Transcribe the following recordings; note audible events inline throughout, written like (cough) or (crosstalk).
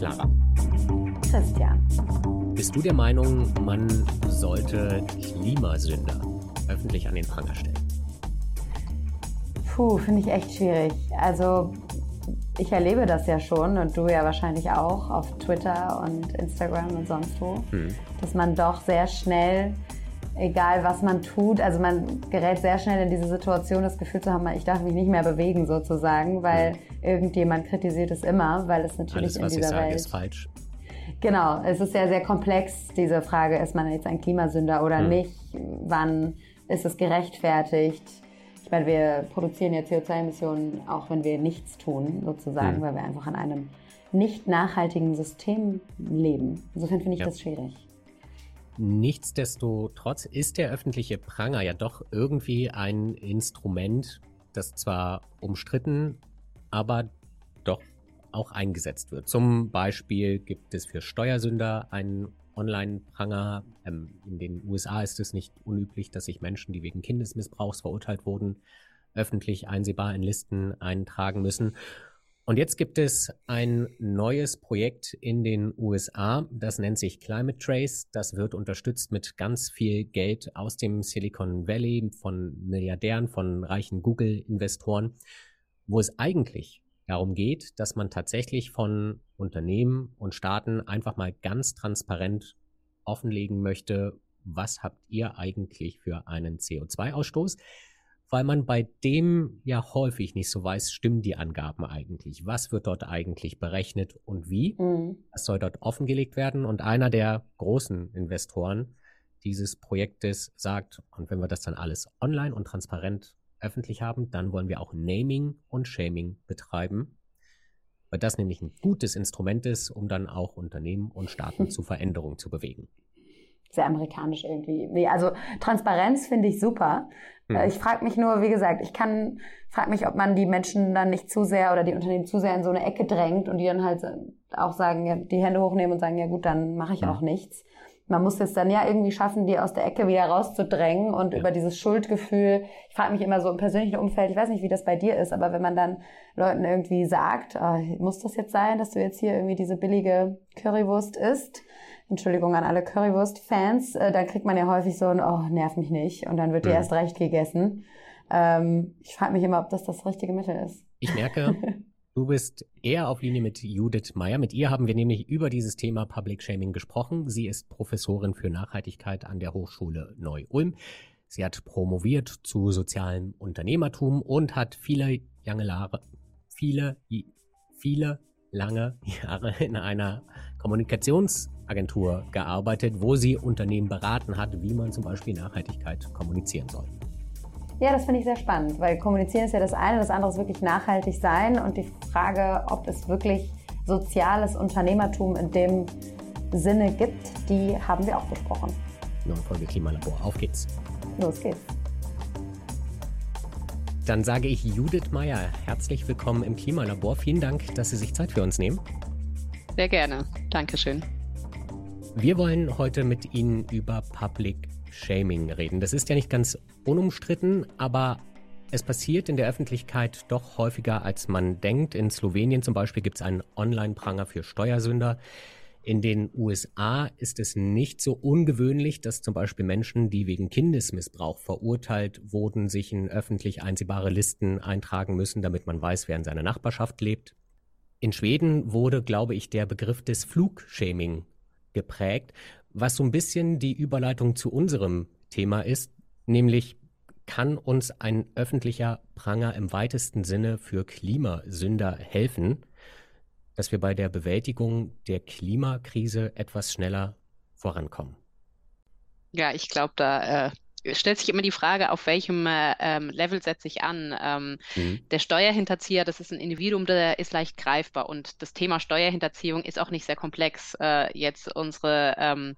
Clara. Christian. Bist du der Meinung, man sollte Klimasünder öffentlich an den Pranger stellen? Puh, finde ich echt schwierig. Also ich erlebe das ja schon und du ja wahrscheinlich auch auf Twitter und Instagram und sonst wo, hm. dass man doch sehr schnell, egal was man tut, also man gerät sehr schnell in diese Situation, das Gefühl zu haben, ich darf mich nicht mehr bewegen sozusagen, weil hm. irgendjemand kritisiert es immer, weil es natürlich Alles, in dieser sage, Welt ist falsch. Genau, es ist sehr, sehr komplex, diese Frage, ist man jetzt ein Klimasünder oder hm. nicht? Wann ist es gerechtfertigt? Ich meine, wir produzieren ja CO2-Emissionen, auch wenn wir nichts tun, sozusagen, hm. weil wir einfach an einem nicht nachhaltigen System leben. Insofern finde ich ja. das schwierig. Nichtsdestotrotz ist der öffentliche Pranger ja doch irgendwie ein Instrument, das zwar umstritten, aber doch auch eingesetzt wird. Zum Beispiel gibt es für Steuersünder einen Online-Pranger. Ähm, in den USA ist es nicht unüblich, dass sich Menschen, die wegen Kindesmissbrauchs verurteilt wurden, öffentlich einsehbar in Listen eintragen müssen. Und jetzt gibt es ein neues Projekt in den USA, das nennt sich Climate Trace. Das wird unterstützt mit ganz viel Geld aus dem Silicon Valley von Milliardären, von reichen Google-Investoren, wo es eigentlich darum geht, dass man tatsächlich von Unternehmen und Staaten einfach mal ganz transparent offenlegen möchte, was habt ihr eigentlich für einen CO2-Ausstoß? Weil man bei dem ja häufig nicht so weiß, stimmen die Angaben eigentlich? Was wird dort eigentlich berechnet und wie? Mhm. Das soll dort offengelegt werden. Und einer der großen Investoren dieses Projektes sagt, und wenn wir das dann alles online und transparent öffentlich haben, dann wollen wir auch Naming und Shaming betreiben, weil das nämlich ein gutes Instrument ist, um dann auch Unternehmen und Staaten (laughs) zu Veränderungen zu bewegen. Sehr amerikanisch irgendwie. Also Transparenz finde ich super. Hm. Äh, ich frage mich nur, wie gesagt, ich kann, frage mich, ob man die Menschen dann nicht zu sehr oder die Unternehmen zu sehr in so eine Ecke drängt und die dann halt auch sagen, ja, die Hände hochnehmen und sagen, ja gut, dann mache ich hm. auch nichts man muss es dann ja irgendwie schaffen, die aus der Ecke wieder rauszudrängen und ja. über dieses Schuldgefühl. Ich frage mich immer so im persönlichen Umfeld, ich weiß nicht, wie das bei dir ist, aber wenn man dann Leuten irgendwie sagt, oh, muss das jetzt sein, dass du jetzt hier irgendwie diese billige Currywurst isst? Entschuldigung an alle Currywurst-Fans, äh, dann kriegt man ja häufig so ein, oh, nerv mich nicht. Und dann wird die mhm. erst recht gegessen. Ähm, ich frage mich immer, ob das das richtige Mittel ist. Ich merke, (laughs) Du bist eher auf Linie mit Judith Meyer. Mit ihr haben wir nämlich über dieses Thema Public Shaming gesprochen. Sie ist Professorin für Nachhaltigkeit an der Hochschule Neu-Ulm. Sie hat promoviert zu sozialem Unternehmertum und hat viele lange Jahre, viele, viele lange Jahre in einer Kommunikationsagentur gearbeitet, wo sie Unternehmen beraten hat, wie man zum Beispiel Nachhaltigkeit kommunizieren soll. Ja, das finde ich sehr spannend, weil kommunizieren ist ja das eine, das andere ist wirklich nachhaltig sein und die Frage, ob es wirklich soziales Unternehmertum in dem Sinne gibt, die haben wir auch besprochen. Neue Folge Klimalabor. Auf geht's. Los geht's. Dann sage ich Judith Meyer, herzlich willkommen im Klimalabor. Vielen Dank, dass Sie sich Zeit für uns nehmen. Sehr gerne. Dankeschön. Wir wollen heute mit Ihnen über Public Shaming reden. Das ist ja nicht ganz unumstritten, aber es passiert in der Öffentlichkeit doch häufiger, als man denkt. In Slowenien zum Beispiel gibt es einen Online-Pranger für Steuersünder. In den USA ist es nicht so ungewöhnlich, dass zum Beispiel Menschen, die wegen Kindesmissbrauch verurteilt wurden, sich in öffentlich einsehbare Listen eintragen müssen, damit man weiß, wer in seiner Nachbarschaft lebt. In Schweden wurde, glaube ich, der Begriff des Flugshaming geprägt, was so ein bisschen die Überleitung zu unserem Thema ist, nämlich kann uns ein öffentlicher Pranger im weitesten Sinne für Klimasünder helfen, dass wir bei der Bewältigung der Klimakrise etwas schneller vorankommen? Ja, ich glaube, da äh, stellt sich immer die Frage, auf welchem äh, ähm, Level setze ich an. Ähm, mhm. Der Steuerhinterzieher, das ist ein Individuum, der ist leicht greifbar und das Thema Steuerhinterziehung ist auch nicht sehr komplex. Äh, jetzt unsere ähm,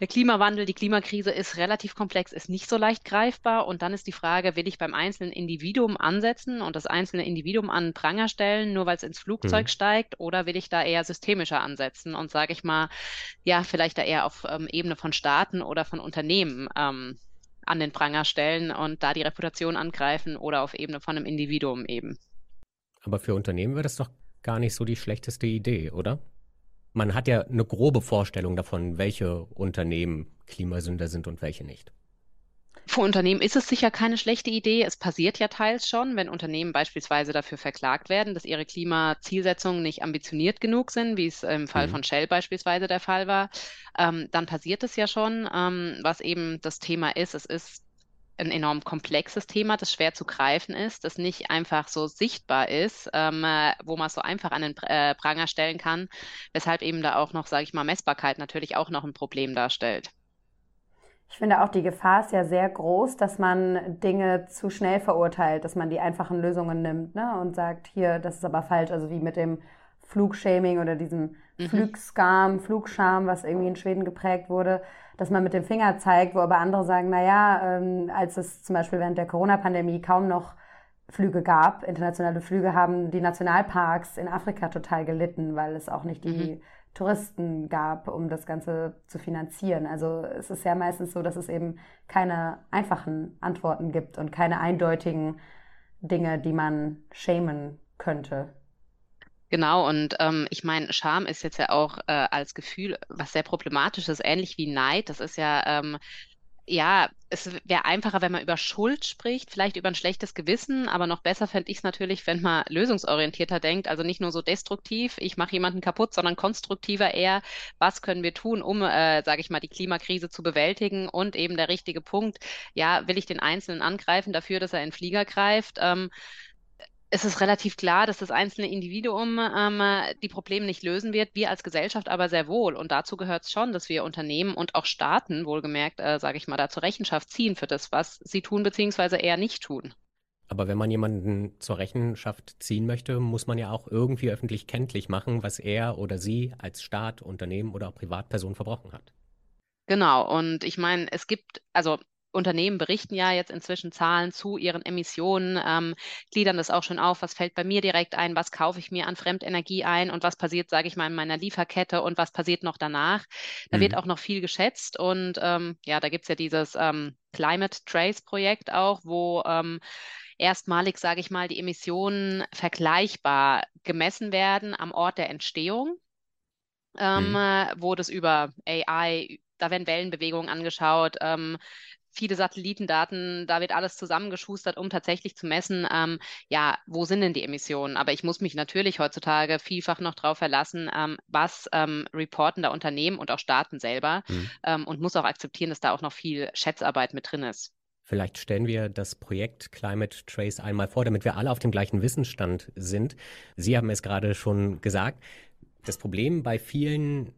der Klimawandel, die Klimakrise ist relativ komplex, ist nicht so leicht greifbar. Und dann ist die Frage, will ich beim einzelnen Individuum ansetzen und das einzelne Individuum an Pranger stellen, nur weil es ins Flugzeug mhm. steigt, oder will ich da eher systemischer ansetzen und sage ich mal, ja, vielleicht da eher auf ähm, Ebene von Staaten oder von Unternehmen ähm, an den Pranger stellen und da die Reputation angreifen oder auf Ebene von einem Individuum eben. Aber für Unternehmen wäre das doch gar nicht so die schlechteste Idee, oder? man hat ja eine grobe Vorstellung davon, welche Unternehmen Klimasünder sind und welche nicht. Für Unternehmen ist es sicher keine schlechte Idee. Es passiert ja teils schon, wenn Unternehmen beispielsweise dafür verklagt werden, dass ihre Klimazielsetzungen nicht ambitioniert genug sind, wie es im Fall mhm. von Shell beispielsweise der Fall war. Ähm, dann passiert es ja schon, ähm, was eben das Thema ist. Es ist ein enorm komplexes Thema, das schwer zu greifen ist, das nicht einfach so sichtbar ist, ähm, äh, wo man es so einfach an den äh, Pranger stellen kann, weshalb eben da auch noch, sage ich mal, Messbarkeit natürlich auch noch ein Problem darstellt. Ich finde auch, die Gefahr ist ja sehr groß, dass man Dinge zu schnell verurteilt, dass man die einfachen Lösungen nimmt ne? und sagt, hier, das ist aber falsch, also wie mit dem Flugshaming oder diesem mhm. Flugskam, Flugscham, was irgendwie in Schweden geprägt wurde, dass man mit dem Finger zeigt, wo aber andere sagen, na ja, ähm, als es zum Beispiel während der Corona-Pandemie kaum noch Flüge gab, internationale Flüge, haben die Nationalparks in Afrika total gelitten, weil es auch nicht die mhm. Touristen gab, um das Ganze zu finanzieren. Also es ist ja meistens so, dass es eben keine einfachen Antworten gibt und keine eindeutigen Dinge, die man schämen könnte. Genau, und ähm, ich meine, Scham ist jetzt ja auch äh, als Gefühl was sehr problematisches, ähnlich wie Neid. Das ist ja ähm, ja, es wäre einfacher, wenn man über Schuld spricht, vielleicht über ein schlechtes Gewissen, aber noch besser fände ich es natürlich, wenn man lösungsorientierter denkt, also nicht nur so destruktiv, ich mache jemanden kaputt, sondern konstruktiver eher, was können wir tun, um, äh, sage ich mal, die Klimakrise zu bewältigen? Und eben der richtige Punkt, ja, will ich den Einzelnen angreifen dafür, dass er in Flieger greift, ähm, es ist relativ klar, dass das einzelne Individuum ähm, die Probleme nicht lösen wird, wir als Gesellschaft aber sehr wohl. Und dazu gehört es schon, dass wir Unternehmen und auch Staaten, wohlgemerkt, äh, sage ich mal, da zur Rechenschaft ziehen für das, was sie tun beziehungsweise eher nicht tun. Aber wenn man jemanden zur Rechenschaft ziehen möchte, muss man ja auch irgendwie öffentlich kenntlich machen, was er oder sie als Staat, Unternehmen oder auch Privatperson verbrochen hat. Genau, und ich meine, es gibt, also Unternehmen berichten ja jetzt inzwischen Zahlen zu ihren Emissionen, ähm, gliedern das auch schon auf, was fällt bei mir direkt ein, was kaufe ich mir an Fremdenergie ein und was passiert, sage ich mal, in meiner Lieferkette und was passiert noch danach. Da mhm. wird auch noch viel geschätzt und ähm, ja, da gibt es ja dieses ähm, Climate Trace Projekt auch, wo ähm, erstmalig, sage ich mal, die Emissionen vergleichbar gemessen werden am Ort der Entstehung. Ähm, mhm. Äh, wo das über AI, da werden Wellenbewegungen angeschaut, ähm, viele Satellitendaten, da wird alles zusammengeschustert, um tatsächlich zu messen, ähm, ja, wo sind denn die Emissionen? Aber ich muss mich natürlich heutzutage vielfach noch darauf verlassen, ähm, was ähm, reporten da Unternehmen und auch Staaten selber mhm. Ähm, und muss auch akzeptieren, dass da auch noch viel Schätzarbeit mit drin ist. Vielleicht stellen wir das Projekt Climate Trace einmal vor, damit wir alle auf dem gleichen Wissensstand sind. Sie haben es gerade schon gesagt. Das Problem bei vielen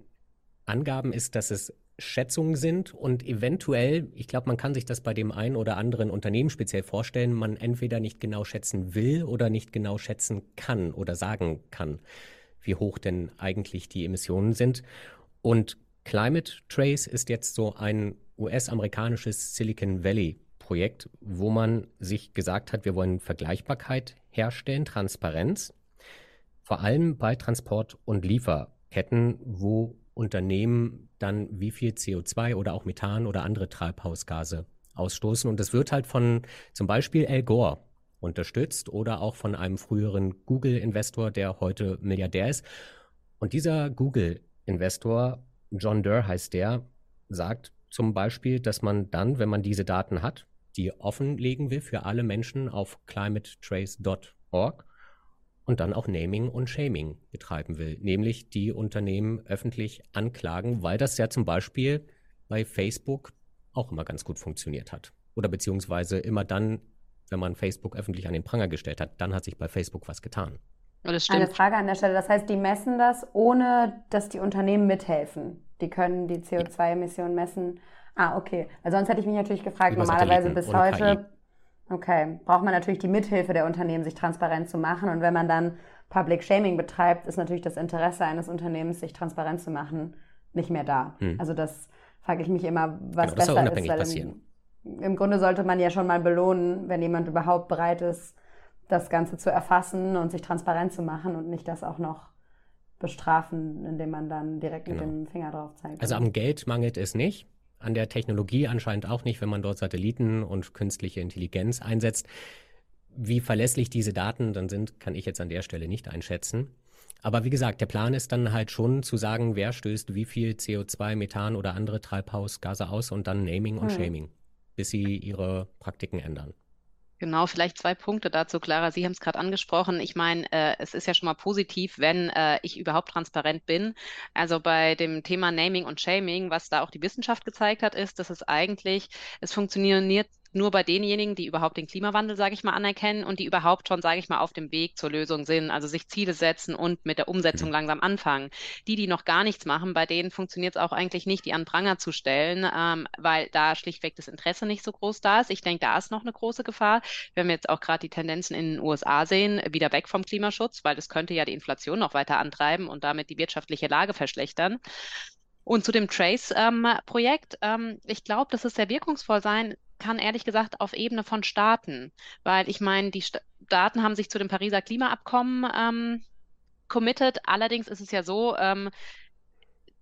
Angaben ist, dass es Schätzungen sind und eventuell, ich glaube, man kann sich das bei dem einen oder anderen Unternehmen speziell vorstellen, man entweder nicht genau schätzen will oder nicht genau schätzen kann oder sagen kann, wie hoch denn eigentlich die Emissionen sind. Und Climate Trace ist jetzt so ein US-amerikanisches Silicon Valley Projekt, wo man sich gesagt hat, wir wollen Vergleichbarkeit herstellen, Transparenz, vor allem bei Transport- und Lieferketten, wo Unternehmen dann wie viel CO2 oder auch Methan oder andere Treibhausgase ausstoßen. Und das wird halt von zum Beispiel Al Gore unterstützt oder auch von einem früheren Google-Investor, der heute Milliardär ist. Und dieser Google-Investor, John Durr heißt der, sagt zum Beispiel, dass man dann, wenn man diese Daten hat, die offenlegen will für alle Menschen auf climatetrace.org, und dann auch Naming und Shaming betreiben will, nämlich die Unternehmen öffentlich anklagen, weil das ja zum Beispiel bei Facebook auch immer ganz gut funktioniert hat. Oder beziehungsweise immer dann, wenn man Facebook öffentlich an den Pranger gestellt hat, dann hat sich bei Facebook was getan. Eine Frage an der Stelle. Das heißt, die messen das, ohne dass die Unternehmen mithelfen. Die können die CO2-Emissionen messen. Ah, okay. Weil sonst hätte ich mich natürlich gefragt, Über normalerweise bis heute Okay, braucht man natürlich die Mithilfe der Unternehmen, sich transparent zu machen. Und wenn man dann Public Shaming betreibt, ist natürlich das Interesse eines Unternehmens, sich transparent zu machen, nicht mehr da. Hm. Also das frage ich mich immer, was genau, besser ist. Weil passieren. Im, Im Grunde sollte man ja schon mal belohnen, wenn jemand überhaupt bereit ist, das Ganze zu erfassen und sich transparent zu machen und nicht das auch noch bestrafen, indem man dann direkt genau. mit dem Finger drauf zeigt. Also am Geld mangelt es nicht an der Technologie anscheinend auch nicht, wenn man dort Satelliten und künstliche Intelligenz einsetzt. Wie verlässlich diese Daten dann sind, kann ich jetzt an der Stelle nicht einschätzen. Aber wie gesagt, der Plan ist dann halt schon zu sagen, wer stößt wie viel CO2, Methan oder andere Treibhausgase aus und dann Naming und hm. Shaming, bis sie ihre Praktiken ändern. Genau, vielleicht zwei Punkte dazu, Clara. Sie haben es gerade angesprochen. Ich meine, äh, es ist ja schon mal positiv, wenn äh, ich überhaupt transparent bin. Also bei dem Thema Naming und Shaming, was da auch die Wissenschaft gezeigt hat, ist, dass es eigentlich, es funktioniert nur bei denjenigen, die überhaupt den Klimawandel, sage ich mal, anerkennen und die überhaupt schon, sage ich mal, auf dem Weg zur Lösung sind, also sich Ziele setzen und mit der Umsetzung mhm. langsam anfangen. Die, die noch gar nichts machen, bei denen funktioniert es auch eigentlich nicht, die an Pranger zu stellen, ähm, weil da schlichtweg das Interesse nicht so groß da ist. Ich denke, da ist noch eine große Gefahr, wenn wir jetzt auch gerade die Tendenzen in den USA sehen, wieder weg vom Klimaschutz, weil das könnte ja die Inflation noch weiter antreiben und damit die wirtschaftliche Lage verschlechtern. Und zu dem Trace-Projekt, ähm, ähm, ich glaube, dass es sehr wirkungsvoll sein kann, ehrlich gesagt, auf Ebene von Staaten. Weil ich meine, die Staaten haben sich zu dem Pariser Klimaabkommen ähm, committed. Allerdings ist es ja so, ähm,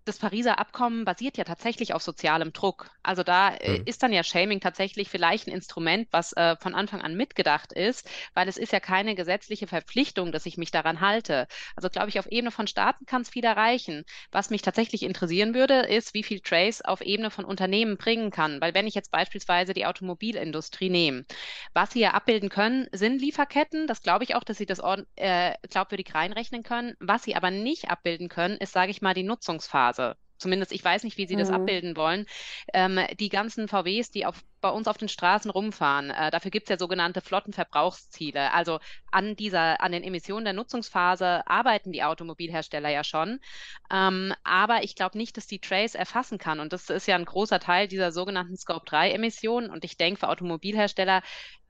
das Pariser Abkommen basiert ja tatsächlich auf sozialem Druck. Also da äh, mhm. ist dann ja Shaming tatsächlich vielleicht ein Instrument, was äh, von Anfang an mitgedacht ist, weil es ist ja keine gesetzliche Verpflichtung, dass ich mich daran halte. Also glaube ich, auf Ebene von Staaten kann es viel erreichen. Was mich tatsächlich interessieren würde, ist, wie viel Trace auf Ebene von Unternehmen bringen kann. Weil wenn ich jetzt beispielsweise die Automobilindustrie nehme, was sie ja abbilden können, sind Lieferketten. Das glaube ich auch, dass sie das äh, glaubwürdig reinrechnen können. Was sie aber nicht abbilden können, ist, sage ich mal, die Nutzungsphase. Phase. Zumindest ich weiß nicht, wie sie das mhm. abbilden wollen. Ähm, die ganzen VWs, die auf, bei uns auf den Straßen rumfahren, äh, dafür gibt es ja sogenannte Flottenverbrauchsziele. Also an dieser, an den Emissionen der Nutzungsphase arbeiten die Automobilhersteller ja schon. Ähm, aber ich glaube nicht, dass die Trace erfassen kann. Und das ist ja ein großer Teil dieser sogenannten Scope 3 Emissionen. Und ich denke, für Automobilhersteller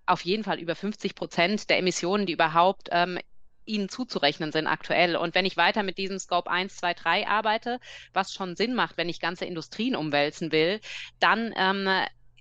auf jeden Fall über 50 Prozent der Emissionen, die überhaupt ähm, ihnen zuzurechnen sind aktuell. Und wenn ich weiter mit diesem Scope 1, 2, 3 arbeite, was schon Sinn macht, wenn ich ganze Industrien umwälzen will, dann ähm,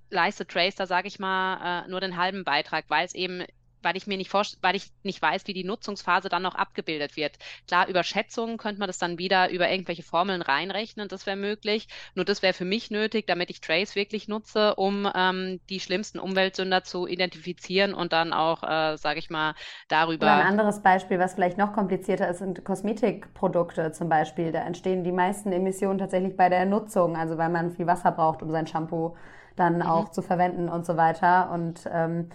leistet Tracer, sage ich mal, äh, nur den halben Beitrag, weil es eben weil ich mir nicht weil ich nicht weiß, wie die Nutzungsphase dann noch abgebildet wird. Klar, über Schätzungen könnte man das dann wieder über irgendwelche Formeln reinrechnen, das wäre möglich. Nur das wäre für mich nötig, damit ich Trace wirklich nutze, um ähm, die schlimmsten Umweltsünder zu identifizieren und dann auch, äh, sage ich mal, darüber. Oder ein anderes Beispiel, was vielleicht noch komplizierter ist, sind Kosmetikprodukte zum Beispiel. Da entstehen die meisten Emissionen tatsächlich bei der Nutzung, also weil man viel Wasser braucht, um sein Shampoo dann mhm. auch zu verwenden und so weiter. Und ähm,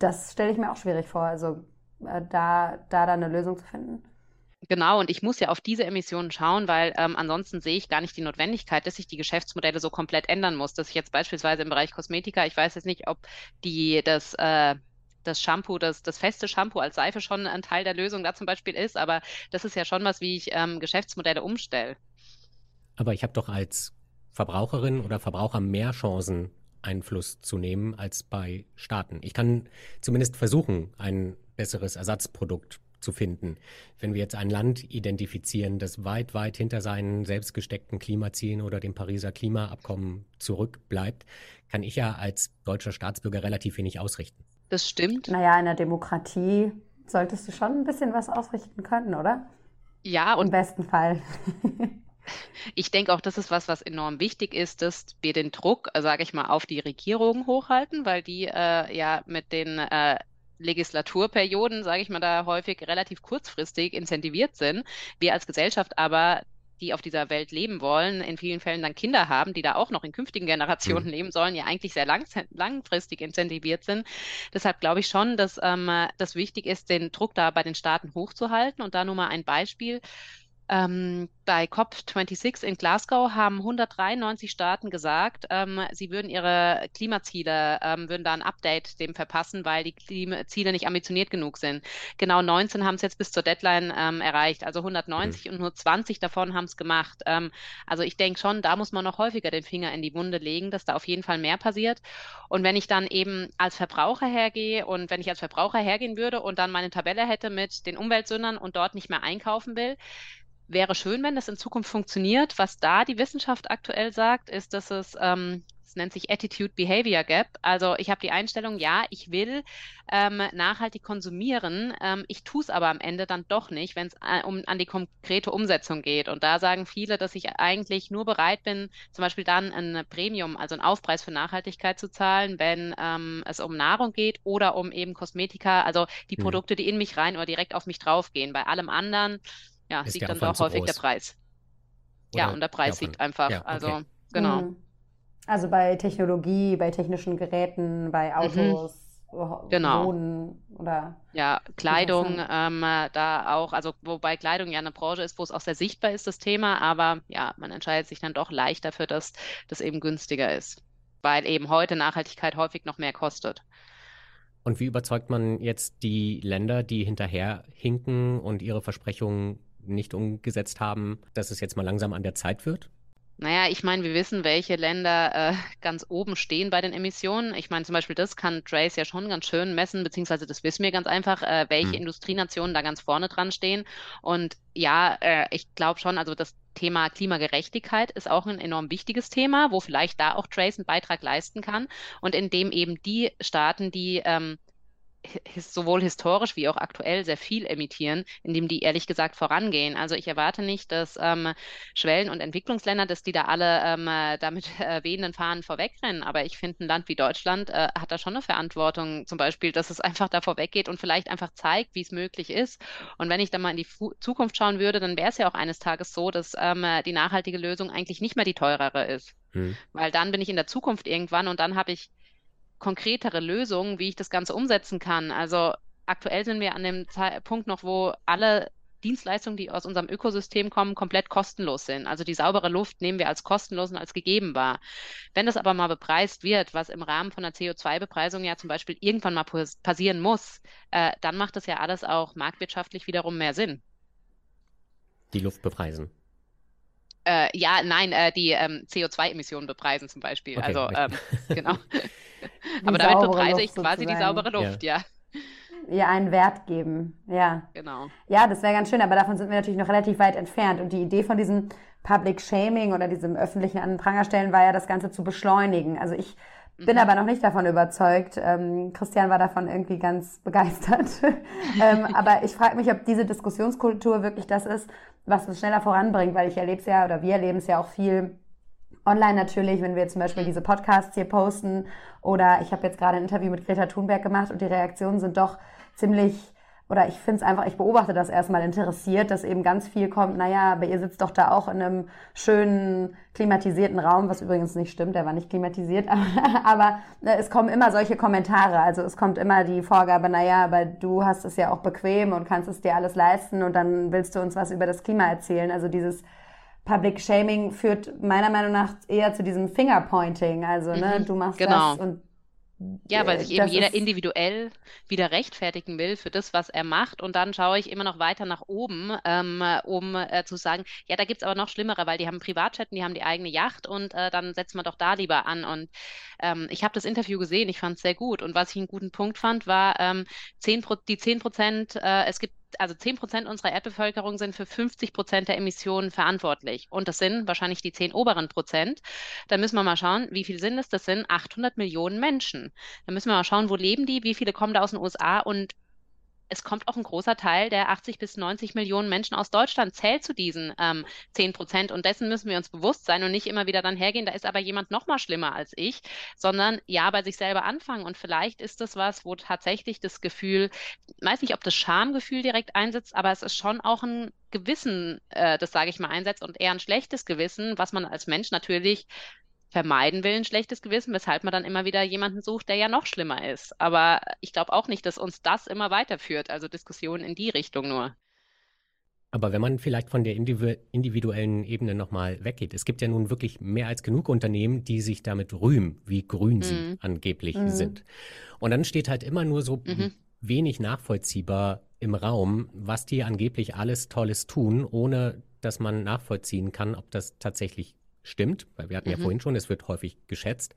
das stelle ich mir auch schwierig vor, also äh, da, da dann eine Lösung zu finden. Genau, und ich muss ja auf diese Emissionen schauen, weil ähm, ansonsten sehe ich gar nicht die Notwendigkeit, dass sich die Geschäftsmodelle so komplett ändern muss. Dass ich jetzt beispielsweise im Bereich Kosmetika, ich weiß jetzt nicht, ob die das äh, das Shampoo, das, das feste Shampoo als Seife schon ein Teil der Lösung da zum Beispiel ist, aber das ist ja schon was, wie ich ähm, Geschäftsmodelle umstelle. Aber ich habe doch als Verbraucherin oder Verbraucher mehr Chancen, Einfluss zu nehmen als bei Staaten. Ich kann zumindest versuchen, ein besseres Ersatzprodukt zu finden. Wenn wir jetzt ein Land identifizieren, das weit, weit hinter seinen selbst gesteckten Klimazielen oder dem Pariser Klimaabkommen zurückbleibt, kann ich ja als deutscher Staatsbürger relativ wenig ausrichten. Das stimmt. Naja, in der Demokratie solltest du schon ein bisschen was ausrichten können, oder? Ja, und im besten Fall. (laughs) Ich denke auch, das ist was, was enorm wichtig ist, dass wir den Druck, äh, sage ich mal, auf die Regierung hochhalten, weil die äh, ja mit den äh, Legislaturperioden, sage ich mal, da häufig relativ kurzfristig incentiviert sind. Wir als Gesellschaft aber die auf dieser Welt leben wollen, in vielen Fällen dann Kinder haben, die da auch noch in künftigen Generationen mhm. leben sollen, ja eigentlich sehr lang, langfristig incentiviert sind. Deshalb glaube ich schon, dass ähm, das wichtig ist, den Druck da bei den Staaten hochzuhalten. Und da nur mal ein Beispiel. Ähm, bei COP26 in Glasgow haben 193 Staaten gesagt, ähm, sie würden ihre Klimaziele, ähm, würden da ein Update dem verpassen, weil die Klimaziele nicht ambitioniert genug sind. Genau 19 haben es jetzt bis zur Deadline ähm, erreicht, also 190 mhm. und nur 20 davon haben es gemacht. Ähm, also ich denke schon, da muss man noch häufiger den Finger in die Wunde legen, dass da auf jeden Fall mehr passiert. Und wenn ich dann eben als Verbraucher hergehe und wenn ich als Verbraucher hergehen würde und dann meine Tabelle hätte mit den Umweltsündern und dort nicht mehr einkaufen will, wäre schön, wenn das in Zukunft funktioniert. Was da die Wissenschaft aktuell sagt, ist, dass es, ähm, es nennt sich Attitude Behavior Gap. Also ich habe die Einstellung, ja, ich will ähm, nachhaltig konsumieren, ähm, ich tue es aber am Ende dann doch nicht, wenn es äh, um, an die konkrete Umsetzung geht. Und da sagen viele, dass ich eigentlich nur bereit bin, zum Beispiel dann ein Premium, also einen Aufpreis für Nachhaltigkeit zu zahlen, wenn ähm, es um Nahrung geht oder um eben Kosmetika, also die mhm. Produkte, die in mich rein oder direkt auf mich draufgehen. Bei allem anderen ja, liegt dann doch häufig der Preis. Oder ja, und der Preis liegt einfach. Ja, okay. Also, genau. Mhm. Also bei Technologie, bei technischen Geräten, bei mhm. Autos. Mhm genau. Wohnen oder ja Kleidung ähm, da auch also wobei Kleidung ja eine Branche ist wo es auch sehr sichtbar ist das Thema aber ja man entscheidet sich dann doch leicht dafür dass das eben günstiger ist weil eben heute Nachhaltigkeit häufig noch mehr kostet und wie überzeugt man jetzt die Länder die hinterher hinken und ihre Versprechungen nicht umgesetzt haben dass es jetzt mal langsam an der Zeit wird naja, ich meine, wir wissen, welche Länder äh, ganz oben stehen bei den Emissionen. Ich meine, zum Beispiel das kann Trace ja schon ganz schön messen, beziehungsweise das wissen wir ganz einfach, äh, welche hm. Industrienationen da ganz vorne dran stehen. Und ja, äh, ich glaube schon, also das Thema Klimagerechtigkeit ist auch ein enorm wichtiges Thema, wo vielleicht da auch Trace einen Beitrag leisten kann und in dem eben die Staaten, die ähm, sowohl historisch wie auch aktuell sehr viel emittieren, indem die ehrlich gesagt vorangehen. Also ich erwarte nicht, dass ähm, Schwellen- und Entwicklungsländer, dass die da alle ähm, damit (laughs) äh, wehenden Fahnen vorwegrennen. Aber ich finde, ein Land wie Deutschland äh, hat da schon eine Verantwortung, zum Beispiel, dass es einfach da vorweggeht und vielleicht einfach zeigt, wie es möglich ist. Und wenn ich dann mal in die Fu Zukunft schauen würde, dann wäre es ja auch eines Tages so, dass ähm, die nachhaltige Lösung eigentlich nicht mehr die teurere ist. Hm. Weil dann bin ich in der Zukunft irgendwann und dann habe ich konkretere Lösungen, wie ich das Ganze umsetzen kann. Also aktuell sind wir an dem Punkt noch, wo alle Dienstleistungen, die aus unserem Ökosystem kommen, komplett kostenlos sind. Also die saubere Luft nehmen wir als kostenlos und als gegeben wahr. Wenn das aber mal bepreist wird, was im Rahmen von der CO2-Bepreisung ja zum Beispiel irgendwann mal passieren muss, äh, dann macht das ja alles auch marktwirtschaftlich wiederum mehr Sinn. Die Luft bepreisen. Äh, ja, nein, äh, die ähm, CO2-Emissionen bepreisen zum Beispiel. Okay, also ähm, (laughs) genau. Aber damit bepreise Luft ich quasi sozusagen. die saubere Luft, ja. ja. Ihr einen Wert geben, ja. Genau. Ja, das wäre ganz schön, aber davon sind wir natürlich noch relativ weit entfernt. Und die Idee von diesem Public Shaming oder diesem öffentlichen an den Pranger stellen war ja, das Ganze zu beschleunigen. Also ich bin mhm. aber noch nicht davon überzeugt. Ähm, Christian war davon irgendwie ganz (laughs) begeistert. ähm, aber ich frage mich, ob diese Diskussionskultur wirklich das ist, was es schneller voranbringt, weil ich erlebe es ja oder wir erleben es ja auch viel online natürlich, wenn wir zum Beispiel diese Podcasts hier posten oder ich habe jetzt gerade ein Interview mit Greta Thunberg gemacht und die Reaktionen sind doch ziemlich oder ich finde es einfach, ich beobachte das erstmal interessiert, dass eben ganz viel kommt, naja, aber ihr sitzt doch da auch in einem schönen, klimatisierten Raum, was übrigens nicht stimmt, der war nicht klimatisiert, aber, (laughs) aber äh, es kommen immer solche Kommentare, also es kommt immer die Vorgabe, naja, aber du hast es ja auch bequem und kannst es dir alles leisten und dann willst du uns was über das Klima erzählen, also dieses Public Shaming führt meiner Meinung nach eher zu diesem Fingerpointing. Also, ne, mhm, du machst genau. das und ja, weil sich eben jeder individuell wieder rechtfertigen will für das, was er macht. Und dann schaue ich immer noch weiter nach oben, ähm, um äh, zu sagen, ja, da gibt es aber noch schlimmere, weil die haben Privatchatten, die haben die eigene Yacht und äh, dann setzen wir doch da lieber an. Und ähm, ich habe das Interview gesehen, ich fand es sehr gut. Und was ich einen guten Punkt fand, war ähm, 10 die 10 Prozent, äh, es gibt also 10 Prozent unserer Erdbevölkerung sind für 50 Prozent der Emissionen verantwortlich. Und das sind wahrscheinlich die 10 oberen Prozent. Da müssen wir mal schauen, wie viel sind es? Das sind 800 Millionen Menschen. Da müssen wir mal schauen, wo leben die? Wie viele kommen da aus den USA? Und es kommt auch ein großer Teil der 80 bis 90 Millionen Menschen aus Deutschland zählt zu diesen ähm, 10 Prozent. Und dessen müssen wir uns bewusst sein und nicht immer wieder dann hergehen, da ist aber jemand noch mal schlimmer als ich, sondern ja, bei sich selber anfangen. Und vielleicht ist das was, wo tatsächlich das Gefühl, ich weiß nicht, ob das Schamgefühl direkt einsetzt, aber es ist schon auch ein Gewissen, äh, das sage ich mal, einsetzt und eher ein schlechtes Gewissen, was man als Mensch natürlich vermeiden will, ein schlechtes Gewissen, weshalb man dann immer wieder jemanden sucht, der ja noch schlimmer ist. Aber ich glaube auch nicht, dass uns das immer weiterführt, also Diskussionen in die Richtung nur. Aber wenn man vielleicht von der individuellen Ebene nochmal weggeht, es gibt ja nun wirklich mehr als genug Unternehmen, die sich damit rühmen, wie grün sie mhm. angeblich mhm. sind. Und dann steht halt immer nur so mhm. wenig nachvollziehbar im Raum, was die angeblich alles Tolles tun, ohne dass man nachvollziehen kann, ob das tatsächlich stimmt, weil wir hatten mhm. ja vorhin schon, es wird häufig geschätzt.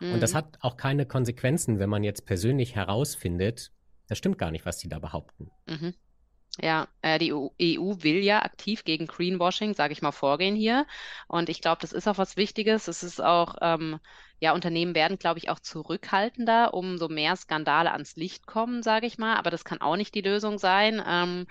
Mhm. Und das hat auch keine Konsequenzen, wenn man jetzt persönlich herausfindet, das stimmt gar nicht, was die da behaupten. Mhm. Ja, äh, die EU, EU will ja aktiv gegen Greenwashing, sage ich mal, vorgehen hier. Und ich glaube, das ist auch was Wichtiges. Es ist auch, ähm, ja, Unternehmen werden, glaube ich, auch zurückhaltender, umso mehr Skandale ans Licht kommen, sage ich mal. Aber das kann auch nicht die Lösung sein. Ähm,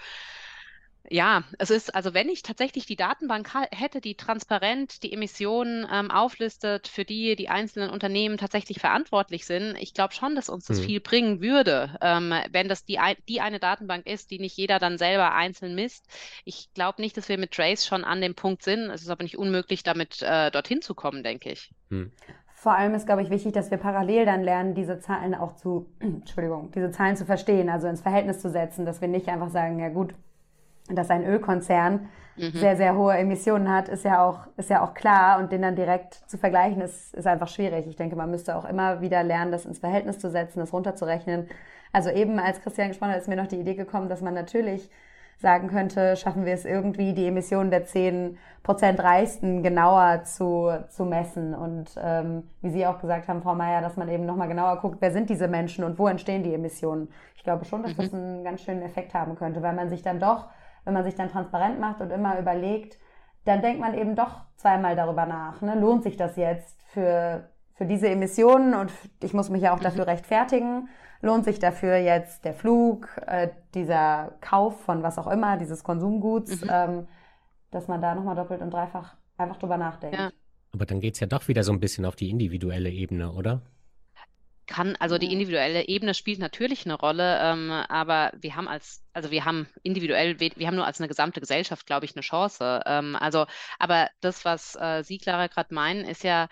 Ja, es ist, also wenn ich tatsächlich die Datenbank hätte, die transparent die Emissionen ähm, auflistet, für die die einzelnen Unternehmen tatsächlich verantwortlich sind, ich glaube schon, dass uns das mhm. viel bringen würde, ähm, wenn das die, die eine Datenbank ist, die nicht jeder dann selber einzeln misst. Ich glaube nicht, dass wir mit Trace schon an dem Punkt sind. Es ist aber nicht unmöglich, damit äh, dorthin zu kommen, denke ich. Mhm. Vor allem ist, glaube ich, wichtig, dass wir parallel dann lernen, diese Zahlen auch zu, (clears throat) Entschuldigung, diese Zahlen zu verstehen, also ins Verhältnis zu setzen, dass wir nicht einfach sagen, ja gut, dass ein Ölkonzern mhm. sehr, sehr hohe Emissionen hat, ist ja auch, ist ja auch klar und den dann direkt zu vergleichen, ist, ist einfach schwierig. Ich denke, man müsste auch immer wieder lernen, das ins Verhältnis zu setzen, das runterzurechnen. Also eben als Christian gesprochen hat, ist mir noch die Idee gekommen, dass man natürlich sagen könnte, schaffen wir es irgendwie, die Emissionen der zehn Prozent Reichsten genauer zu, zu messen. Und ähm, wie Sie auch gesagt haben, Frau Meier, dass man eben nochmal genauer guckt, wer sind diese Menschen und wo entstehen die Emissionen. Ich glaube schon, dass mhm. das einen ganz schönen Effekt haben könnte, weil man sich dann doch wenn man sich dann transparent macht und immer überlegt, dann denkt man eben doch zweimal darüber nach. Ne? Lohnt sich das jetzt für, für diese Emissionen und ich muss mich ja auch dafür mhm. rechtfertigen? Lohnt sich dafür jetzt der Flug, äh, dieser Kauf von was auch immer, dieses Konsumguts, mhm. ähm, dass man da nochmal doppelt und dreifach einfach drüber nachdenkt. Ja. Aber dann geht es ja doch wieder so ein bisschen auf die individuelle Ebene, oder? Kann, also die individuelle Ebene spielt natürlich eine Rolle, ähm, aber wir haben als, also wir haben individuell, wir haben nur als eine gesamte Gesellschaft, glaube ich, eine Chance. Ähm, also, aber das, was äh, Sie, Clara, gerade meinen, ist ja,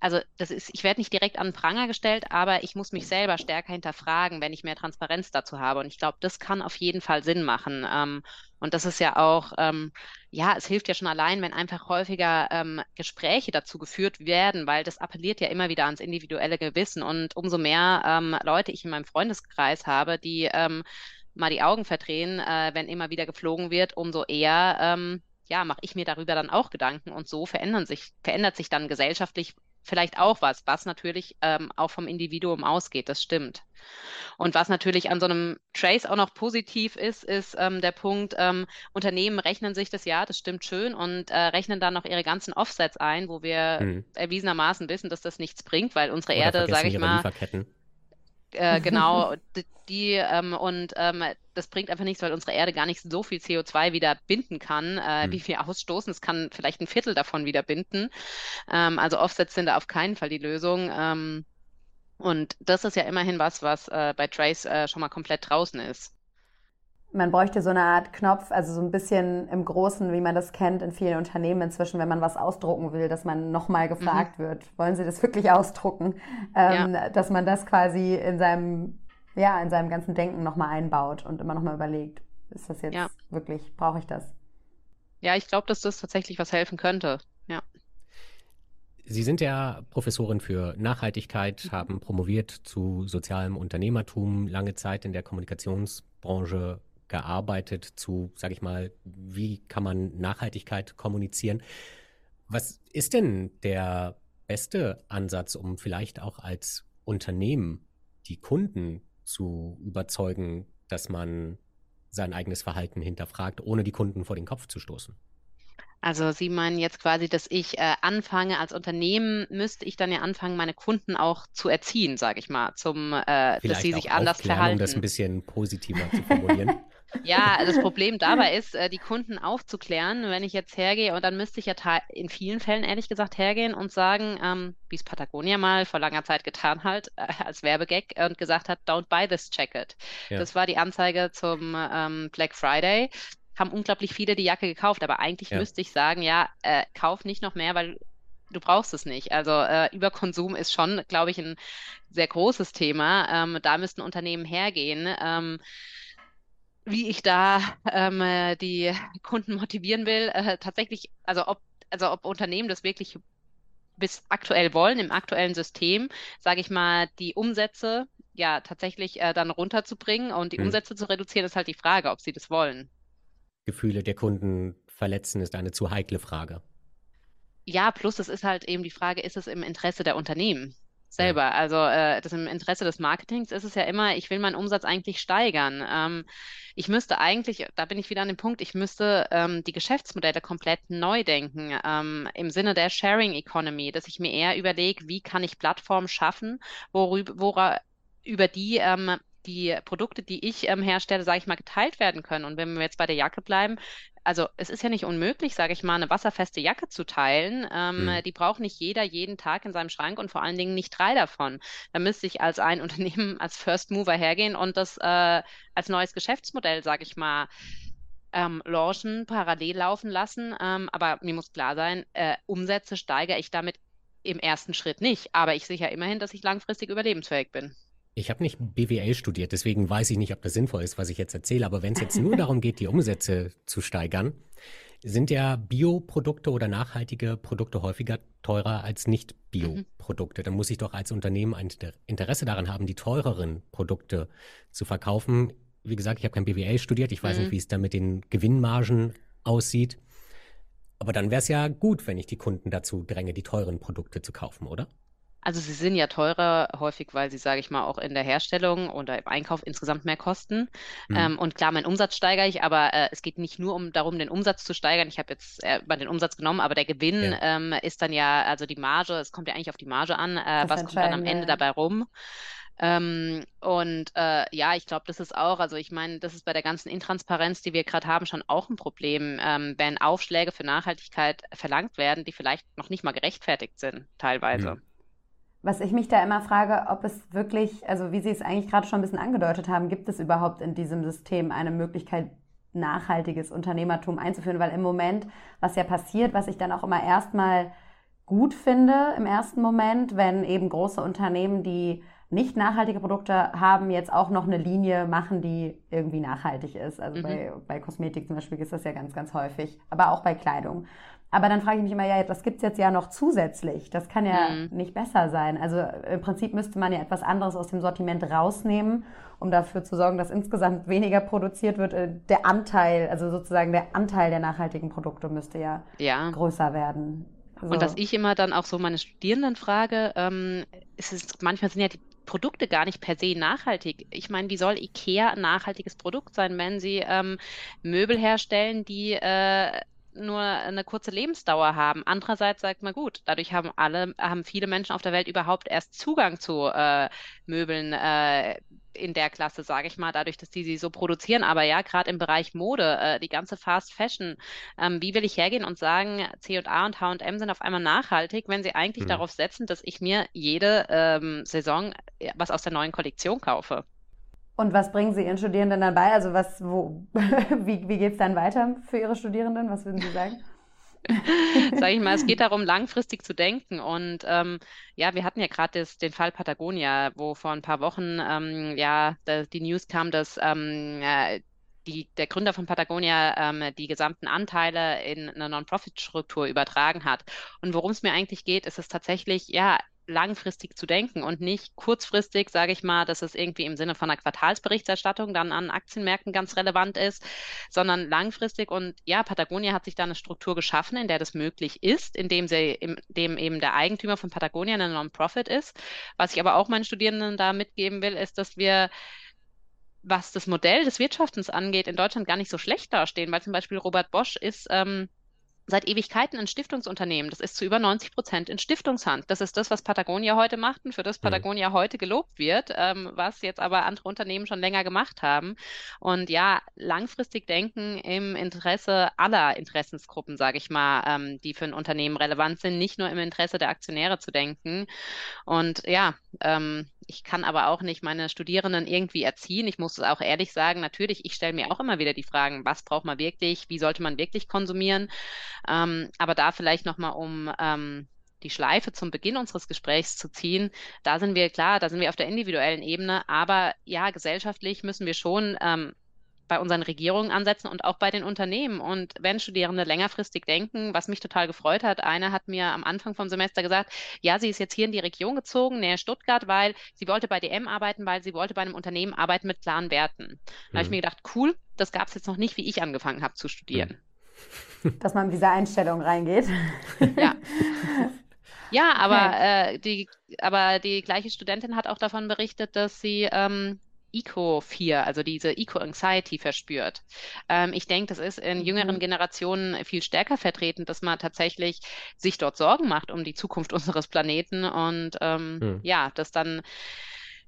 also das ist, ich werde nicht direkt an den Pranger gestellt, aber ich muss mich selber stärker hinterfragen, wenn ich mehr Transparenz dazu habe. Und ich glaube, das kann auf jeden Fall Sinn machen. Ähm, und das ist ja auch, ähm, ja, es hilft ja schon allein, wenn einfach häufiger ähm, Gespräche dazu geführt werden, weil das appelliert ja immer wieder ans individuelle Gewissen. Und umso mehr ähm, Leute ich in meinem Freundeskreis habe, die ähm, mal die Augen verdrehen, äh, wenn immer wieder geflogen wird, umso eher ähm, ja, mache ich mir darüber dann auch Gedanken und so verändern sich, verändert sich dann gesellschaftlich vielleicht auch was, was natürlich ähm, auch vom Individuum ausgeht, das stimmt. Und was natürlich an so einem Trace auch noch positiv ist, ist ähm, der Punkt, ähm, Unternehmen rechnen sich das ja, das stimmt schön, und äh, rechnen dann noch ihre ganzen Offsets ein, wo wir hm. erwiesenermaßen wissen, dass das nichts bringt, weil unsere Oder Erde, sage ich mal, Lieferketten. Äh, (laughs) genau, die, ähm, und ähm, das bringt einfach nichts, weil unsere Erde gar nicht so viel CO2 wieder binden kann, äh, hm. wie wir ausstoßen. Es kann vielleicht ein Viertel davon wieder binden. Ähm, also Offsets sind da auf keinen Fall die Lösung. Ähm, und das ist ja immerhin was, was äh, bei Trace äh, schon mal komplett draußen ist man bräuchte so eine Art Knopf, also so ein bisschen im Großen, wie man das kennt in vielen Unternehmen inzwischen, wenn man was ausdrucken will, dass man nochmal gefragt mhm. wird, wollen Sie das wirklich ausdrucken? Ähm, ja. Dass man das quasi in seinem, ja, in seinem ganzen Denken nochmal einbaut und immer nochmal überlegt, ist das jetzt ja. wirklich, brauche ich das? Ja, ich glaube, dass das tatsächlich was helfen könnte. Ja. Sie sind ja Professorin für Nachhaltigkeit, mhm. haben promoviert zu sozialem Unternehmertum, lange Zeit in der Kommunikationsbranche gearbeitet zu, sage ich mal, wie kann man Nachhaltigkeit kommunizieren. Was ist denn der beste Ansatz, um vielleicht auch als Unternehmen die Kunden zu überzeugen, dass man sein eigenes Verhalten hinterfragt, ohne die Kunden vor den Kopf zu stoßen? Also Sie meinen jetzt quasi, dass ich äh, anfange als Unternehmen, müsste ich dann ja anfangen, meine Kunden auch zu erziehen, sage ich mal, zum, äh, dass sie sich anders verhalten. Um das ein bisschen positiver zu formulieren. (laughs) Ja, das Problem dabei ist, äh, die Kunden aufzuklären, wenn ich jetzt hergehe und dann müsste ich ja in vielen Fällen ehrlich gesagt hergehen und sagen, ähm, wie es Patagonia mal vor langer Zeit getan hat, äh, (laughs) als Werbegag und gesagt hat, don't buy this jacket. Ja. Das war die Anzeige zum ähm, Black Friday. Haben unglaublich viele die Jacke gekauft, aber eigentlich ja. müsste ich sagen, ja, äh, kauf nicht noch mehr, weil du brauchst es nicht. Also äh, Überkonsum ist schon, glaube ich, ein sehr großes Thema. Ähm, da müssten Unternehmen hergehen. Ähm, wie ich da ähm, äh, die Kunden motivieren will, äh, tatsächlich, also ob, also ob Unternehmen das wirklich bis aktuell wollen, im aktuellen System, sage ich mal, die Umsätze ja tatsächlich äh, dann runterzubringen und die hm. Umsätze zu reduzieren, ist halt die Frage, ob sie das wollen. Gefühle der Kunden verletzen ist eine zu heikle Frage. Ja, plus es ist halt eben die Frage, ist es im Interesse der Unternehmen? Selber. Also äh, das im Interesse des Marketings ist es ja immer, ich will meinen Umsatz eigentlich steigern. Ähm, ich müsste eigentlich, da bin ich wieder an dem Punkt, ich müsste ähm, die Geschäftsmodelle komplett neu denken, ähm, im Sinne der Sharing Economy, dass ich mir eher überlege, wie kann ich Plattformen schaffen, worüber, wora, über die ähm, die Produkte, die ich ähm, herstelle, sage ich mal, geteilt werden können. Und wenn wir jetzt bei der Jacke bleiben, also es ist ja nicht unmöglich, sage ich mal, eine wasserfeste Jacke zu teilen. Ähm, mhm. Die braucht nicht jeder jeden Tag in seinem Schrank und vor allen Dingen nicht drei davon. Da müsste ich als ein (laughs) Unternehmen, als First Mover hergehen und das äh, als neues Geschäftsmodell, sage ich mal, ähm, launchen, parallel laufen lassen. Ähm, aber mir muss klar sein, äh, Umsätze steigere ich damit im ersten Schritt nicht. Aber ich sehe ja immerhin, dass ich langfristig überlebensfähig bin. Ich habe nicht BWL studiert, deswegen weiß ich nicht, ob das sinnvoll ist, was ich jetzt erzähle. Aber wenn es jetzt nur (laughs) darum geht, die Umsätze zu steigern, sind ja Bioprodukte oder nachhaltige Produkte häufiger teurer als nicht Bioprodukte. Mhm. Dann muss ich doch als Unternehmen ein Interesse daran haben, die teureren Produkte zu verkaufen. Wie gesagt, ich habe kein BWL studiert, ich weiß mhm. nicht, wie es da mit den Gewinnmargen aussieht. Aber dann wäre es ja gut, wenn ich die Kunden dazu dränge, die teuren Produkte zu kaufen, oder? Also sie sind ja teurer häufig, weil sie, sage ich mal, auch in der Herstellung oder im Einkauf insgesamt mehr kosten. Mhm. Ähm, und klar, meinen Umsatz steigere ich, aber äh, es geht nicht nur um darum, den Umsatz zu steigern. Ich habe jetzt äh, mal den Umsatz genommen, aber der Gewinn ja. ähm, ist dann ja, also die Marge, es kommt ja eigentlich auf die Marge an, äh, was kommt dann am Ende dabei rum. Ähm, und äh, ja, ich glaube, das ist auch, also ich meine, das ist bei der ganzen Intransparenz, die wir gerade haben, schon auch ein Problem, ähm, wenn Aufschläge für Nachhaltigkeit verlangt werden, die vielleicht noch nicht mal gerechtfertigt sind, teilweise. Was ich mich da immer frage, ob es wirklich, also wie Sie es eigentlich gerade schon ein bisschen angedeutet haben, gibt es überhaupt in diesem System eine Möglichkeit, nachhaltiges Unternehmertum einzuführen? Weil im Moment, was ja passiert, was ich dann auch immer erstmal gut finde im ersten Moment, wenn eben große Unternehmen, die nicht nachhaltige Produkte haben, jetzt auch noch eine Linie machen, die irgendwie nachhaltig ist. Also mhm. bei, bei Kosmetik zum Beispiel ist das ja ganz, ganz häufig, aber auch bei Kleidung. Aber dann frage ich mich immer, ja, das gibt's jetzt ja noch zusätzlich. Das kann ja mhm. nicht besser sein. Also im Prinzip müsste man ja etwas anderes aus dem Sortiment rausnehmen, um dafür zu sorgen, dass insgesamt weniger produziert wird. Äh, der Anteil, also sozusagen der Anteil der nachhaltigen Produkte müsste ja, ja. größer werden. So. Und was ich immer dann auch so meine Studierenden frage, ähm, ist es, manchmal sind ja die Produkte gar nicht per se nachhaltig. Ich meine, wie soll IKEA ein nachhaltiges Produkt sein, wenn sie ähm, Möbel herstellen, die äh, nur eine kurze Lebensdauer haben. Andererseits sagt man gut, dadurch haben alle, haben viele Menschen auf der Welt überhaupt erst Zugang zu äh, Möbeln äh, in der Klasse, sage ich mal, dadurch, dass die sie so produzieren. Aber ja, gerade im Bereich Mode, äh, die ganze Fast Fashion, ähm, wie will ich hergehen und sagen, C&A und H&M sind auf einmal nachhaltig, wenn sie eigentlich mhm. darauf setzen, dass ich mir jede ähm, Saison äh, was aus der neuen Kollektion kaufe? Und was bringen Sie Ihren Studierenden dann bei? Also was, wo, (laughs) wie, wie geht es dann weiter für Ihre Studierenden? Was würden Sie sagen? (laughs) Sag ich mal, es geht darum, langfristig zu denken. Und ähm, ja, wir hatten ja gerade den Fall Patagonia, wo vor ein paar Wochen ähm, ja die News kam, dass ähm, die, der Gründer von Patagonia ähm, die gesamten Anteile in eine Non-Profit-Struktur übertragen hat. Und worum es mir eigentlich geht, ist es tatsächlich, ja, langfristig zu denken und nicht kurzfristig, sage ich mal, dass es irgendwie im Sinne von einer Quartalsberichterstattung dann an Aktienmärkten ganz relevant ist, sondern langfristig. Und ja, Patagonia hat sich da eine Struktur geschaffen, in der das möglich ist, indem sie, indem eben der Eigentümer von Patagonia eine Non-Profit ist. Was ich aber auch meinen Studierenden da mitgeben will, ist, dass wir was das Modell des Wirtschaftens angeht, in Deutschland gar nicht so schlecht dastehen, weil zum Beispiel Robert Bosch ist ähm, seit Ewigkeiten ein Stiftungsunternehmen. Das ist zu über 90 Prozent in Stiftungshand. Das ist das, was Patagonia heute macht und für das mhm. Patagonia mhm. heute gelobt wird, ähm, was jetzt aber andere Unternehmen schon länger gemacht haben. Und ja, langfristig denken im Interesse aller Interessensgruppen, sage ich mal, ähm, die für ein Unternehmen relevant sind, nicht nur im Interesse der Aktionäre zu denken. Und ja, ähm, ich kann aber auch nicht meine Studierenden irgendwie erziehen. Ich muss auch ehrlich sagen, natürlich, ich stelle mir auch immer wieder die Fragen, was braucht man wirklich, wie sollte man wirklich konsumieren. Ähm, aber da vielleicht nochmal um ähm, die Schleife zum Beginn unseres Gesprächs zu ziehen, da sind wir klar, da sind wir auf der individuellen Ebene, aber ja, gesellschaftlich müssen wir schon ähm, bei unseren Regierungen ansetzen und auch bei den Unternehmen. Und wenn Studierende längerfristig denken, was mich total gefreut hat, eine hat mir am Anfang vom Semester gesagt, ja, sie ist jetzt hier in die Region gezogen, näher Stuttgart, weil sie wollte bei DM arbeiten, weil sie wollte bei einem Unternehmen arbeiten mit klaren Werten. Mhm. Da habe ich mir gedacht, cool, das gab es jetzt noch nicht, wie ich angefangen habe zu studieren. Dass man in diese Einstellung reingeht. Ja. (laughs) Ja, aber, okay. äh, die, aber die gleiche Studentin hat auch davon berichtet, dass sie ähm, Eco-Fear, also diese Eco-Anxiety verspürt. Ähm, ich denke, das ist in jüngeren mhm. Generationen viel stärker vertreten, dass man tatsächlich sich dort Sorgen macht um die Zukunft (laughs) unseres Planeten und ähm, mhm. ja, dass dann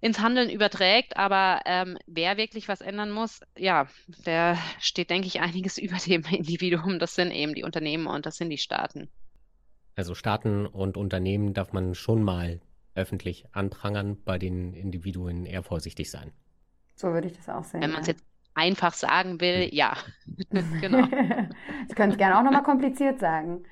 ins Handeln überträgt. Aber ähm, wer wirklich was ändern muss, ja, der steht, denke ich, einiges (laughs) über dem Individuum. Das sind eben die Unternehmen und das sind die Staaten. Also Staaten und Unternehmen darf man schon mal öffentlich anprangern, bei den Individuen eher vorsichtig sein. So würde ich das auch sehen. Wenn man es ja. jetzt einfach sagen will, hm. ja. (laughs) genau. (laughs) Sie können es gerne auch nochmal kompliziert sagen.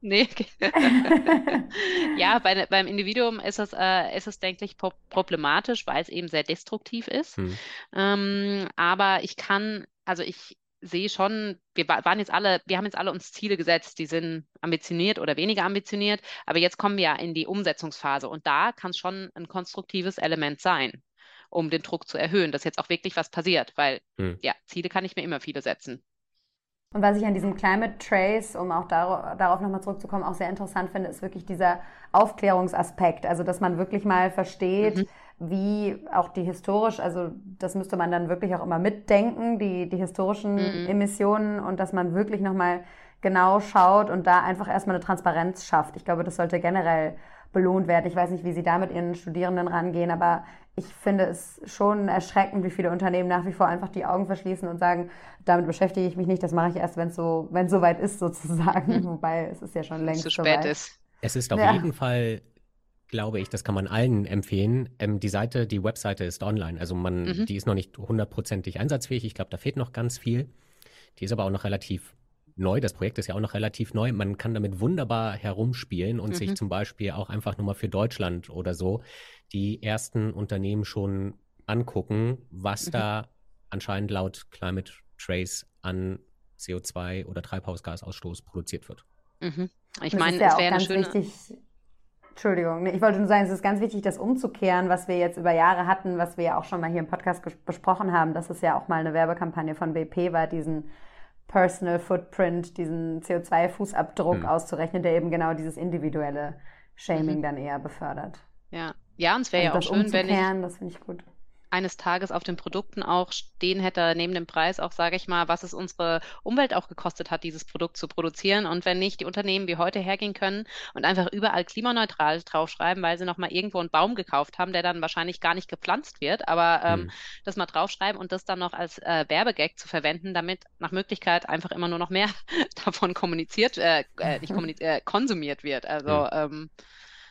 Nee. (laughs) ja, bei, beim Individuum ist es, äh, ist es denke ich, problematisch, weil es eben sehr destruktiv ist. Hm. Ähm, aber ich kann, also ich sehe schon, wir waren jetzt alle, wir haben jetzt alle uns Ziele gesetzt, die sind ambitioniert oder weniger ambitioniert, aber jetzt kommen wir ja in die Umsetzungsphase und da kann es schon ein konstruktives Element sein, um den Druck zu erhöhen, dass jetzt auch wirklich was passiert, weil hm. ja, Ziele kann ich mir immer viele setzen. Und was ich an diesem Climate Trace, um auch dar darauf nochmal zurückzukommen, auch sehr interessant finde, ist wirklich dieser Aufklärungsaspekt. Also, dass man wirklich mal versteht, mhm. wie auch die historisch, also das müsste man dann wirklich auch immer mitdenken, die, die historischen mhm. Emissionen und dass man wirklich nochmal genau schaut und da einfach erstmal eine Transparenz schafft. Ich glaube, das sollte generell belohnt werden. Ich weiß nicht, wie Sie da mit Ihren Studierenden rangehen, aber ich finde es schon erschreckend, wie viele Unternehmen nach wie vor einfach die Augen verschließen und sagen, damit beschäftige ich mich nicht, das mache ich erst, wenn es so, wenn es soweit ist, sozusagen. Mhm. Wobei es ist ja schon längst zu spät soweit. ist. Es ist auf ja. jeden Fall, glaube ich, das kann man allen empfehlen. Ähm, die Seite, die Webseite ist online. Also man, mhm. die ist noch nicht hundertprozentig einsatzfähig. Ich glaube, da fehlt noch ganz viel. Die ist aber auch noch relativ neu. Das Projekt ist ja auch noch relativ neu. Man kann damit wunderbar herumspielen und mhm. sich zum Beispiel auch einfach nur mal für Deutschland oder so die ersten Unternehmen schon angucken, was mhm. da anscheinend laut Climate Trace an CO2 oder Treibhausgasausstoß produziert wird. Mhm. Ich meine, ja es wäre eine schöne. Wichtig, Entschuldigung, ich wollte nur sagen, es ist ganz wichtig, das umzukehren, was wir jetzt über Jahre hatten, was wir ja auch schon mal hier im Podcast besprochen haben, dass es ja auch mal eine Werbekampagne von BP war, diesen Personal Footprint, diesen CO2-Fußabdruck hm. auszurechnen, der eben genau dieses individuelle Shaming mhm. dann eher befördert. Ja, ja, und es wäre also ja auch schön, wenn ich, das finde ich gut eines Tages auf den Produkten auch stehen hätte, neben dem Preis auch, sage ich mal, was es unsere Umwelt auch gekostet hat, dieses Produkt zu produzieren. Und wenn nicht die Unternehmen wie heute hergehen können und einfach überall klimaneutral draufschreiben, weil sie nochmal irgendwo einen Baum gekauft haben, der dann wahrscheinlich gar nicht gepflanzt wird, aber ähm, mhm. das mal draufschreiben und das dann noch als äh, Werbegag zu verwenden, damit nach Möglichkeit einfach immer nur noch mehr (laughs) davon kommuniziert, äh, äh, nicht (laughs) kommuniziert, äh, konsumiert wird. Also mhm. ähm,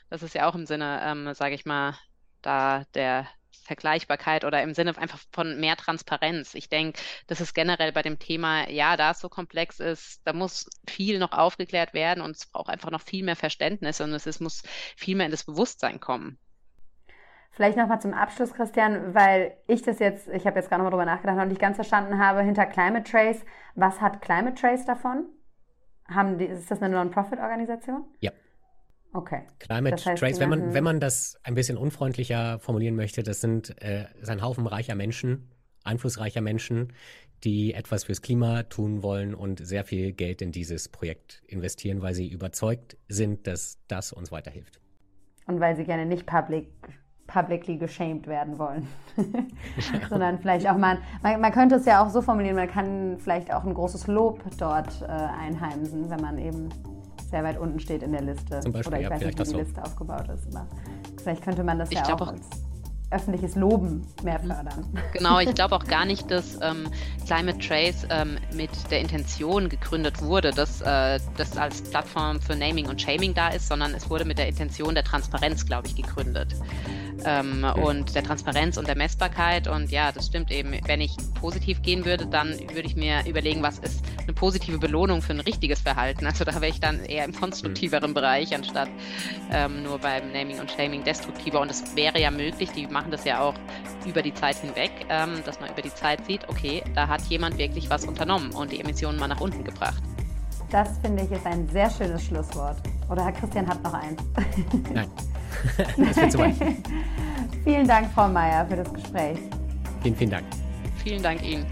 das ist ja auch im Sinne, ähm, sage ich mal, da der Vergleichbarkeit oder im Sinne einfach von mehr Transparenz. Ich denke, das ist generell bei dem Thema, ja, da es so komplex ist, da muss viel noch aufgeklärt werden und es braucht einfach noch viel mehr Verständnis und es ist, muss viel mehr in das Bewusstsein kommen. Vielleicht nochmal zum Abschluss, Christian, weil ich das jetzt, ich habe jetzt gerade nochmal drüber nachgedacht und nicht ganz verstanden habe, hinter Climate Trace, was hat Climate Trace davon? Haben die, ist das eine Non-Profit-Organisation? Ja. Okay. Climate das heißt, Trace, wenn man, wenn man das ein bisschen unfreundlicher formulieren möchte, das sind äh, ein Haufen reicher Menschen, einflussreicher Menschen, die etwas fürs Klima tun wollen und sehr viel Geld in dieses Projekt investieren, weil sie überzeugt sind, dass das uns weiterhilft. Und weil sie gerne nicht public, publicly geshamed werden wollen, (laughs) sondern vielleicht auch mal, man, man, könnte es ja auch so formulieren, man kann vielleicht auch ein großes Lob dort äh, einheimsen, wenn man eben sehr weit unten steht in der Liste. Zum Beispiel, Oder ich ja, weiß nicht, wie die so. Liste aufgebaut ist. Aber vielleicht könnte man das ich ja auch, auch als öffentliches Loben mehr mhm. fördern. Genau, ich (laughs) glaube auch gar nicht, dass ähm, Climate Trace ähm, mit der Intention gegründet wurde, dass äh, das als Plattform für Naming und Shaming da ist, sondern es wurde mit der Intention der Transparenz, glaube ich, gegründet ähm, okay. und der Transparenz und der Messbarkeit. Und ja, das stimmt eben. Wenn ich positiv gehen würde, dann würde ich mir überlegen, was ist eine positive Belohnung für ein richtiges Verhalten. Also da wäre ich dann eher im konstruktiveren mhm. Bereich, anstatt ähm, nur beim Naming und Shaming destruktiver. Und es wäre ja möglich, die machen das ja auch über die Zeit hinweg, ähm, dass man über die Zeit sieht, okay, da hat jemand wirklich was unternommen und die Emissionen mal nach unten gebracht. Das finde ich ist ein sehr schönes Schlusswort. Oder Herr Christian hat noch eins. Nein. (laughs) das wird zu weit. vielen Dank, Frau Meier, für das Gespräch. Vielen, vielen Dank. Vielen Dank Ihnen.